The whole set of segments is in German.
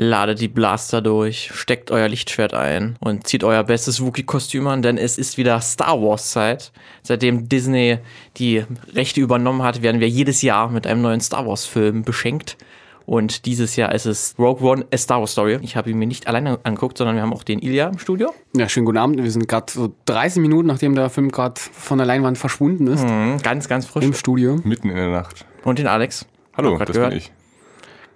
Ladet die Blaster durch, steckt euer Lichtschwert ein und zieht euer bestes Wookie-Kostüm an, denn es ist wieder Star Wars-Zeit. Seitdem Disney die Rechte übernommen hat, werden wir jedes Jahr mit einem neuen Star Wars-Film beschenkt. Und dieses Jahr ist es Rogue One, A Star Wars Story. Ich habe ihn mir nicht alleine angeguckt, sondern wir haben auch den Ilya im Studio. Ja, schönen guten Abend. Wir sind gerade so 30 Minuten, nachdem der Film gerade von der Leinwand verschwunden ist, Mhm, ganz, ganz frisch. im Studio. Mitten in der Nacht. Und den Alex. Hallo, das gehört. bin ich.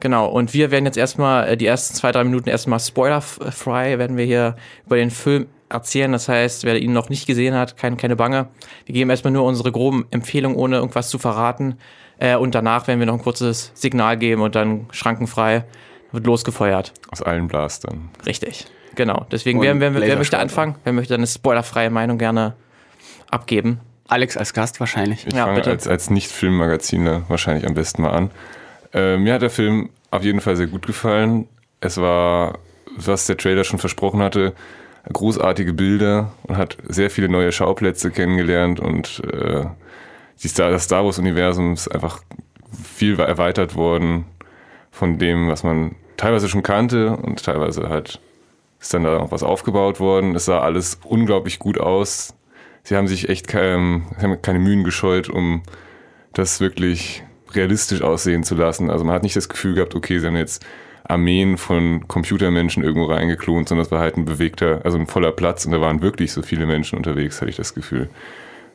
Genau, und wir werden jetzt erstmal äh, die ersten zwei, drei Minuten erstmal spoilerfrei, werden wir hier über den Film erzählen. Das heißt, wer ihn noch nicht gesehen hat, keine, keine Bange. Wir geben erstmal nur unsere groben Empfehlungen, ohne irgendwas zu verraten. Äh, und danach werden wir noch ein kurzes Signal geben und dann schrankenfrei wird losgefeuert. Aus allen Blastern. Richtig. Genau. Deswegen, wer, wer, wer möchte anfangen? Wer möchte eine spoilerfreie Meinung gerne abgeben? Alex als Gast wahrscheinlich. Ich Ja, fange bitte. als, als Nicht-Filmmagaziner wahrscheinlich am besten mal an. Äh, mir hat der Film auf jeden Fall sehr gut gefallen. Es war, was der Trailer schon versprochen hatte, großartige Bilder und hat sehr viele neue Schauplätze kennengelernt und äh, die Star, das Star Wars-Universum ist einfach viel erweitert worden von dem, was man teilweise schon kannte und teilweise halt ist dann da noch was aufgebaut worden. Es sah alles unglaublich gut aus. Sie haben sich echt kein, sie haben keine Mühen gescheut, um das wirklich realistisch aussehen zu lassen. Also man hat nicht das Gefühl gehabt, okay, sie haben jetzt Armeen von Computermenschen irgendwo reingeklont, sondern es war halt ein bewegter, also ein voller Platz und da waren wirklich so viele Menschen unterwegs, hatte ich das Gefühl.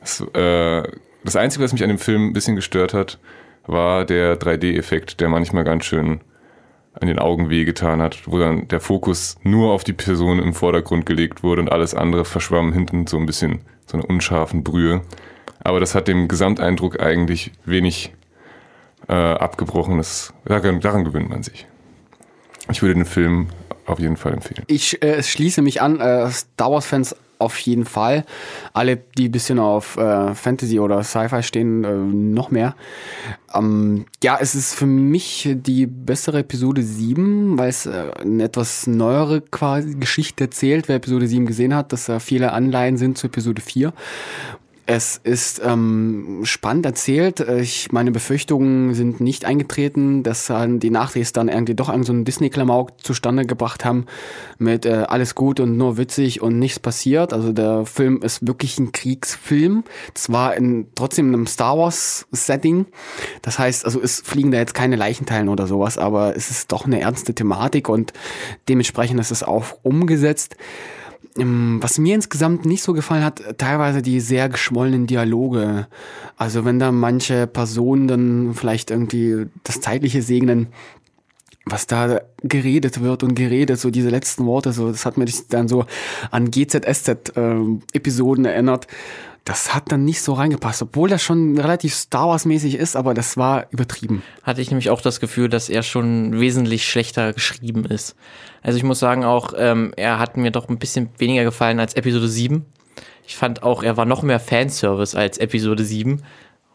Das, äh, das Einzige, was mich an dem Film ein bisschen gestört hat, war der 3D-Effekt, der manchmal ganz schön an den Augen wehgetan hat, wo dann der Fokus nur auf die Person im Vordergrund gelegt wurde und alles andere verschwamm hinten so ein bisschen so eine unscharfen Brühe. Aber das hat dem Gesamteindruck eigentlich wenig äh, abgebrochen. Das, daran, daran gewöhnt man sich. Ich würde den Film auf jeden Fall empfehlen. Ich äh, schließe mich an, äh, Star Wars-Fans auf jeden Fall. Alle, die ein bisschen auf äh, Fantasy oder Sci-Fi stehen, äh, noch mehr. Ähm, ja, es ist für mich die bessere Episode 7, weil es äh, eine etwas neuere quasi Geschichte erzählt. Wer Episode 7 gesehen hat, dass da viele Anleihen sind zu Episode 4. Es ist ähm, spannend erzählt. Äh, Ich, meine Befürchtungen sind nicht eingetreten, dass äh, die Nachdrehs dann irgendwie doch so einen Disney-Klamauk zustande gebracht haben mit äh, alles gut und nur witzig und nichts passiert. Also der Film ist wirklich ein Kriegsfilm. Zwar in trotzdem in einem Star Wars-Setting. Das heißt, also es fliegen da jetzt keine Leichenteilen oder sowas, aber es ist doch eine ernste Thematik und dementsprechend ist es auch umgesetzt. Ähm, Was mir insgesamt nicht so gefallen hat, teilweise die sehr geschwollenen Dialoge. Also wenn da manche Personen dann vielleicht irgendwie das Zeitliche segnen, was da geredet wird und geredet, so diese letzten Worte, so das hat mich dann so an GZSZ-Episoden erinnert. Das hat dann nicht so reingepasst, obwohl das schon relativ Star Wars-mäßig ist, aber das war übertrieben. hatte ich nämlich auch das Gefühl, dass er schon wesentlich schlechter geschrieben ist. Also ich muss sagen auch, ähm, er hat mir doch ein bisschen weniger gefallen als Episode 7. Ich fand auch, er war noch mehr Fanservice als Episode 7,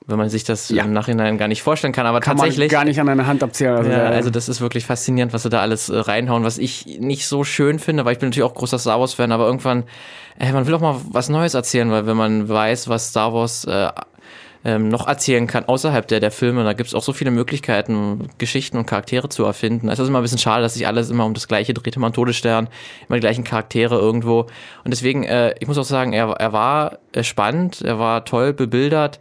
wenn man sich das Ja. im Nachhinein gar nicht vorstellen kann. Aber Kann tatsächlich. man gar nicht an einer Hand abzählen. Also, ja, also das ist wirklich faszinierend, was sie da alles äh, reinhauen, was ich nicht so schön finde, weil ich bin natürlich auch großer Star Wars Fan, aber irgendwann, äh, man will auch mal was Neues erzählen, weil wenn man weiß, was Star Wars äh, ähm, noch erzählen kann außerhalb der, der Filme, da gibt es auch so viele Möglichkeiten, Geschichten und Charaktere zu erfinden. Es ist immer ein bisschen schade, dass sich alles immer um das gleiche dreht, immer ein Todesstern, immer die gleichen Charaktere irgendwo. Und deswegen, äh, ich muss auch sagen, er, er war äh, spannend, er war toll bebildert,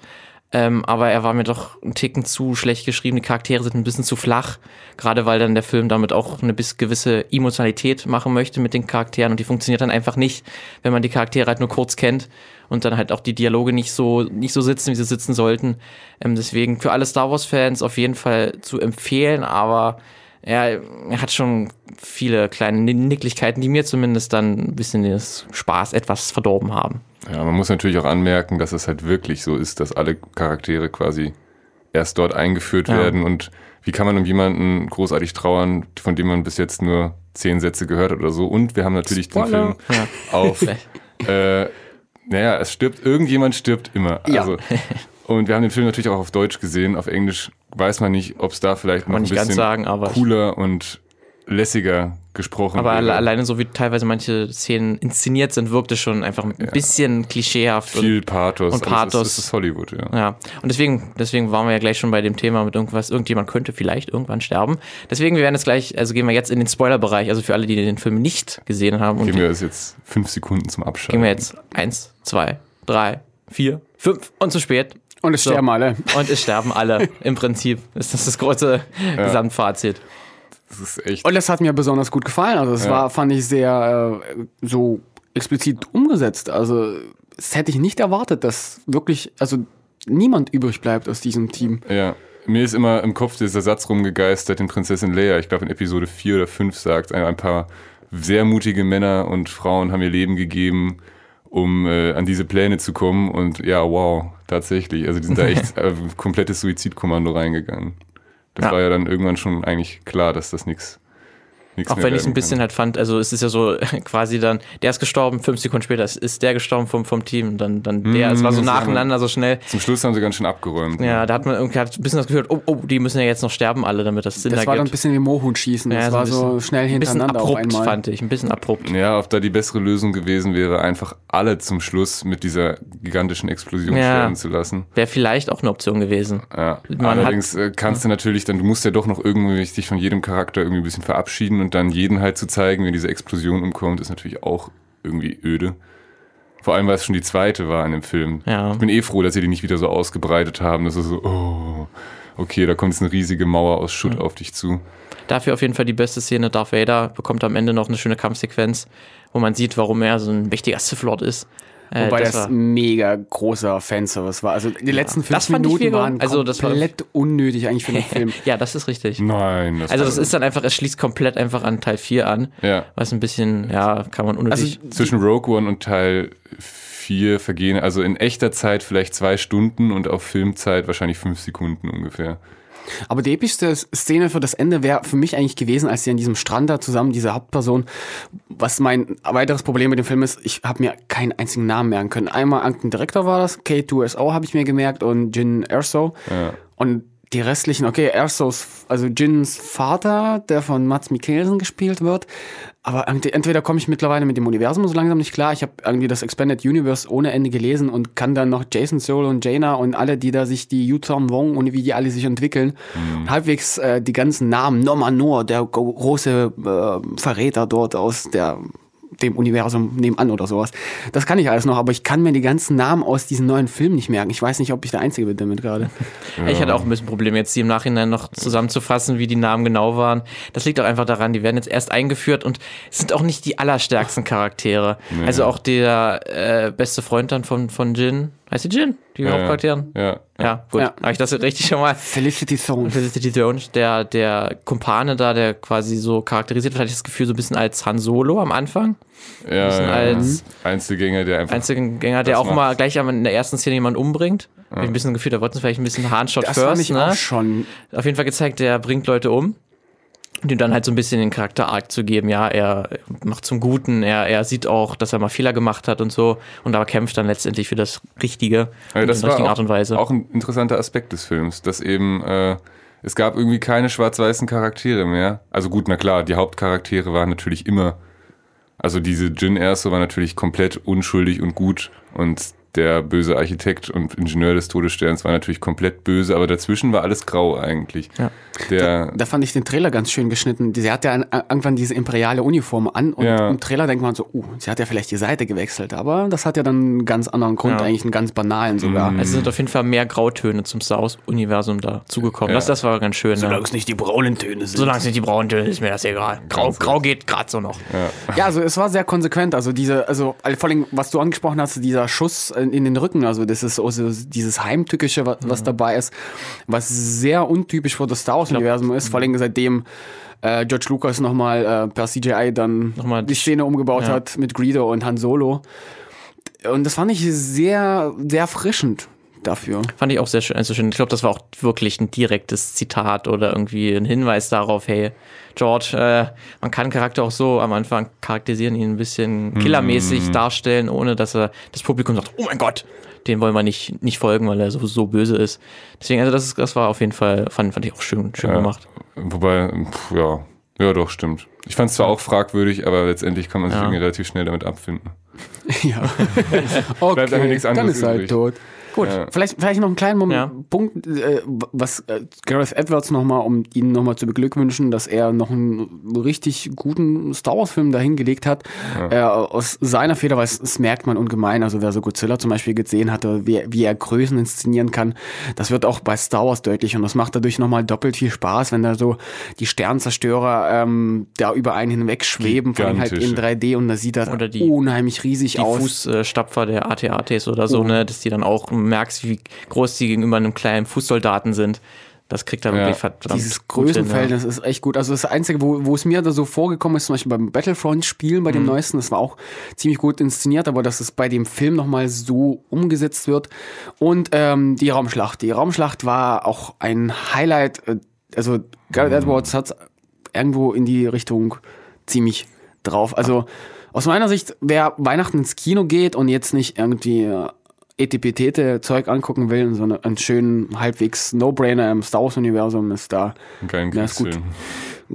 ähm, aber er war mir doch einen Ticken zu schlecht geschrieben. Die Charaktere sind ein bisschen zu flach. Gerade weil dann der Film damit auch eine bis gewisse Emotionalität machen möchte mit den Charakteren. Und die funktioniert dann einfach nicht, wenn man die Charaktere halt nur kurz kennt und dann halt auch die Dialoge nicht so, nicht so sitzen, wie sie sitzen sollten. Ähm, deswegen für alle Star Wars-Fans auf jeden Fall zu empfehlen, aber er, er hat schon viele kleine Nicklichkeiten, die mir zumindest dann ein bisschen den Spaß etwas verdorben haben. Ja, man muss natürlich auch anmerken, dass es halt wirklich so ist, dass alle Charaktere quasi erst dort eingeführt Ja. werden. Und wie kann man um jemanden großartig trauern, von dem man bis jetzt nur zehn Sätze gehört hat oder so? Und wir haben natürlich Spoiler. den Film auf. äh, naja, es stirbt, irgendjemand stirbt immer. Ja. Also, und wir haben den Film natürlich auch auf Deutsch gesehen. Auf Englisch weiß man nicht, ob es da vielleicht noch ein bisschen sagen, cooler und lässiger gesprochen Aber alle, alleine so wie teilweise manche Szenen inszeniert sind, wirkte schon einfach ein bisschen klischeehaft. Viel und, Pathos. und es Pathos. ist, es ist Hollywood, ja. ja, und deswegen, deswegen waren wir ja gleich schon bei dem Thema mit irgendwas, irgendjemand könnte vielleicht irgendwann sterben. Deswegen, wir werden jetzt gleich, also gehen wir jetzt in den Spoilerbereich, also für alle, die den Film nicht gesehen haben. Und Geben wir das jetzt fünf Sekunden zum Abschalten. gehen wir jetzt eins, zwei, drei, vier, fünf und zu spät. Und es So. sterben alle. Und es sterben alle. Im Prinzip ist das das große Gesamtfazit. Das ist echt. Und das hat mir besonders gut gefallen. Also es Ja. war, fand ich sehr äh, so explizit umgesetzt. Also das hätte ich nicht erwartet, dass wirklich, also niemand übrig bleibt aus diesem Team. Ja. Mir ist immer im Kopf dieser Satz rumgegeistert, den Prinzessin Leia, ich glaube in Episode 4 oder 5 sagt, ein, ein paar sehr mutige Männer und Frauen haben ihr Leben gegeben, um äh, an diese Pläne zu kommen. Und ja, wow, tatsächlich. Also die sind da echt äh, komplettes Suizidkommando reingegangen. Das Ja. war ja dann irgendwann schon eigentlich klar, dass das nichts Auch wenn ich es ein bisschen halt fand, also es ist ja so quasi dann, der ist gestorben, fünf Sekunden später ist, ist der gestorben vom, vom Team, dann, dann der, es war so nacheinander so schnell. Zum Schluss haben sie ganz schön abgeräumt. Ja, da hat man irgendwie hat ein bisschen das Gefühl, oh, oh, die müssen ja jetzt noch sterben alle, damit das Sinn Das war dann ein ergibt. bisschen wie Mohun-Schießen. Das Ja, so war ein so bisschen- schnell Ein bisschen hintereinander abrupt, einmal. fand ich, ein bisschen abrupt. Ja, ob da die bessere Lösung gewesen wäre, einfach alle zum Schluss mit dieser gigantischen Explosion Ja. sterben zu lassen. Wäre vielleicht auch eine Option gewesen. Ja. Man Allerdings äh, kannst du natürlich dann, du musst ja doch noch irgendwie dich von jedem Charakter irgendwie ein bisschen verabschieden und dann jeden halt zu zeigen, wenn diese Explosion umkommt, ist natürlich auch irgendwie öde. Vor allem, weil es schon die zweite war in dem Film. Ja. Ich bin eh froh, dass sie die nicht wieder so ausgebreitet haben. Das ist so, oh, okay, da kommt jetzt eine riesige Mauer aus Schutt auf dich zu. Dafür auf jeden Fall die beste Szene. Darth Vader bekommt am Ende noch eine schöne Kampfsequenz, wo man sieht, warum er so ein mächtiger Sith Lord ist. Äh, Wobei das, war- mega großer Fanservice war. Also die letzten fünf Das fand ich Minuten waren also das war- komplett unnötig eigentlich für den Film. ja, das ist richtig. Nein, das Also war- das ist dann einfach, es schließt komplett einfach an Teil 4 an. Ja. Was ein bisschen, ja, kann man unnötig. Also zwischen Rogue One und Teil 4 vergehen, also in echter Zeit vielleicht zwei Stunden und auf Filmzeit wahrscheinlich fünf Sekunden ungefähr. Aber die epischste Szene für das Ende wäre für mich eigentlich gewesen, als sie an diesem Strand da zusammen, diese Hauptperson, was mein weiteres Problem mit dem Film ist, ich habe mir keinen einzigen Namen merken können. Einmal Anken Director war das, K2SO habe ich mir gemerkt und Jin Erso. Ja. Und die restlichen, okay, Ersos, also Jins Vater, der von Mats Mikkelsen gespielt wird. Aber entweder komme ich mittlerweile mit dem Universum so langsam nicht klar. Ich habe irgendwie das Expanded Universe ohne Ende gelesen und kann dann noch Jason Soul und Jaina und alle, die da sich, die Yuton Wong und wie die alle sich entwickeln, halbwegs äh, die ganzen Namen. Norman Noor, der gro- große äh, Verräter dort aus der dem Universum nebenan oder sowas. Das kann ich alles noch, aber ich kann mir die ganzen Namen aus diesen neuen Filmen nicht merken. Ich weiß nicht, ob ich der Einzige bin damit gerade. Ich hatte auch ein bisschen Probleme, jetzt die im Nachhinein noch zusammenzufassen, wie die Namen genau waren. Das liegt auch einfach daran, die werden jetzt erst eingeführt und es sind auch nicht die allerstärksten Charaktere. Also auch der äh, beste Freund dann von, von Jin, heißt die Jin? Die Ja, Hauptcharakteren? Ja. Ja, gut. Ja. Habe ich das richtig schon mal? Felicity Zone. Felicity Jones, der, der Kumpane da, der quasi so charakterisiert wird, hatte ich das Gefühl, so ein bisschen als Han Solo am Anfang. Ja, bisschen ja, als- Einzelgänger, der einfach. Einzelgänger, der auch mal macht's. gleich am- in der ersten Szene jemanden umbringt. Hab ich ein bisschen Gefühl, da wollten sie vielleicht ein bisschen Handshot Das first. fand ich ne? auch schon. Auf jeden Fall gezeigt, der bringt Leute um. Und ihm dann halt so ein bisschen den Charakter-Arc zu geben. Ja, er macht zum Guten, er, er sieht auch, dass er mal Fehler gemacht hat und so. Und aber kämpft dann letztendlich für das Richtige. Und das in der richtigen auch, Art und Weise. auch ein interessanter Aspekt des Films, dass eben äh, es gab irgendwie keine schwarz-weißen Charaktere mehr. Also gut, na klar, die Hauptcharaktere waren natürlich immer, also diese Jin Erso war natürlich komplett unschuldig und gut und der böse Architekt und Ingenieur des Todessterns war natürlich komplett böse, aber dazwischen war alles grau eigentlich. Ja. Der, Da fand ich den Trailer ganz schön geschnitten. Sie hat ja an- irgendwann diese imperiale Uniform an und Ja. im Trailer denkt man so, uh, sie hat ja vielleicht die Seite gewechselt, aber das hat ja dann einen ganz anderen Grund, Ja. eigentlich einen ganz banalen sogar. also sind auf jeden Fall mehr Grautöne zum Star Wars-Universum dazugekommen. Ja. Das, das war ganz schön. ne? es nicht die braunen Töne sind. Solange es nicht die braunen Töne ist mir das egal. Grau, Grau geht gerade so noch. Ja, also es war sehr konsequent. Also diese, also vor allem, was du angesprochen hast, dieser Schuss in, den Rücken, also das ist auch so dieses Heimtückische, was, was dabei ist, was sehr untypisch für das Star Wars-Universum ist, vor allem seitdem äh, George Lucas nochmal äh, per CGI dann Nochmal die die- Szene umgebaut ja. hat mit Greedo und Han Solo. Und das fand ich sehr, sehr erfrischend dafür. Fand ich auch sehr schön. Also schön. Ich glaube, das war auch wirklich ein direktes Zitat oder irgendwie ein Hinweis darauf, hey, George, äh, man kann Charakter auch so am Anfang charakterisieren, ihn ein bisschen killermäßig darstellen, ohne dass er das Publikum sagt, oh mein Gott, den wollen wir nicht, nicht folgen, weil er so, so böse ist. Deswegen, also das, ist, das war auf jeden Fall, fand, fand ich auch schön, schön Ja. gemacht. wobei, pf, ja, ja doch, stimmt. Ich fand es zwar auch fragwürdig, aber letztendlich kann man sich Ja. irgendwie relativ schnell damit abfinden. ja. Bleibt einfach okay, nichts dann anderes ist er halt übrig. tot. Gut. Ja. Vielleicht, vielleicht noch einen kleinen Moment, Ja. Punkt, äh, was äh, Gareth Edwards nochmal, um ihn nochmal zu beglückwünschen, dass er noch einen richtig guten Star Wars-Film dahingelegt hat. Äh, aus seiner Feder, weil es, das merkt man ungemein. Also wer so Godzilla zum Beispiel gesehen hatte, wie, wie er Größen inszenieren kann, das wird auch bei Star Wars deutlich und das macht dadurch nochmal doppelt viel Spaß, wenn da so die Sternzerstörer ähm, da über einen hinweg schweben, vor allem halt in Gigantische. 3D und da sieht das Oder die- unheimlich riesig die aus. Fußstapfer der AT-ATs oder so, Oh. ne, dass die dann auch merkst, wie groß die gegenüber einem kleinen Fußsoldaten sind. Das kriegt er Ja. wirklich verdammt Dieses Größenverhältnis ist echt gut. Also das Einzige, wo, wo es mir da so vorgekommen ist, zum Beispiel beim Battlefront-Spielen, bei dem neuesten, das war auch ziemlich gut inszeniert, aber dass es bei dem Film nochmal so umgesetzt wird. Und ähm, die Raumschlacht. Die Raumschlacht war auch ein Highlight. Also Gareth Edwards hat irgendwo in die Richtung ziemlich drauf. Also aus meiner Sicht, wer Weihnachten ins Kino geht und jetzt nicht irgendwie Etipetete-Zeug angucken will, sondern einen schönen, halbwegs No-Brainer im Star Wars-Universum ist da Einen geilen Ja. Kriegsfilm.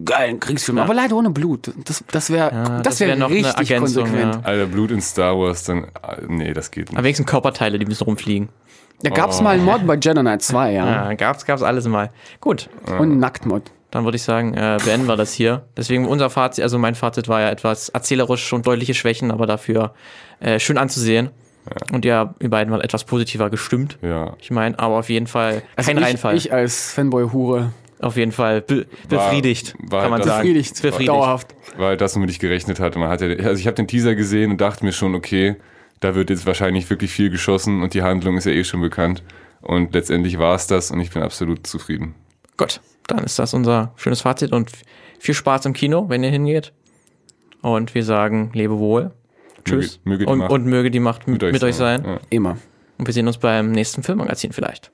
geilen Kriegsfilm. Aber leider ohne Blut. Das, das wäre Ja, das wär noch richtig eine Ergänzung. konsequent. Ja. Alter, Blut in Star Wars, dann. Nee, das geht nicht. Aber wenigstens Körperteile, die bisschen rumfliegen. Da gab es Oh. mal einen Mod bei Jedi Knight 2, ja. Ja, gab's, gab's alles mal. Gut, Und einen Nacktmod. dann würde ich sagen, äh, beenden wir das hier. Deswegen unser Fazit, also mein Fazit war ja etwas erzählerisch und deutliche Schwächen, aber dafür äh, schön anzusehen. Und ja, ihr beiden waren etwas positiver gestimmt. Ja. Ich meine, aber auf jeden Fall Also kein ich, Reinfall. ich als Fanboy-Hure auf jeden Fall be War- befriedigt, war kann man das- sagen. befriedigt. Befriedigt. Dauerhaft. War halt das, womit ich gerechnet hatte. Man hat ja, also ich habe den Teaser gesehen und dachte mir schon, okay, da wird jetzt wahrscheinlich wirklich viel geschossen und die Handlung ist ja eh schon bekannt. Und letztendlich war es das und ich bin absolut zufrieden. Gut, dann ist das unser schönes Fazit und viel Spaß im Kino, wenn ihr hingeht. Und wir sagen, lebe wohl. Tschüss. Möge, möge die und, Macht und möge die Macht mit, mit euch sein. Ja. Immer. Und wir sehen uns beim nächsten Filmmagazin vielleicht.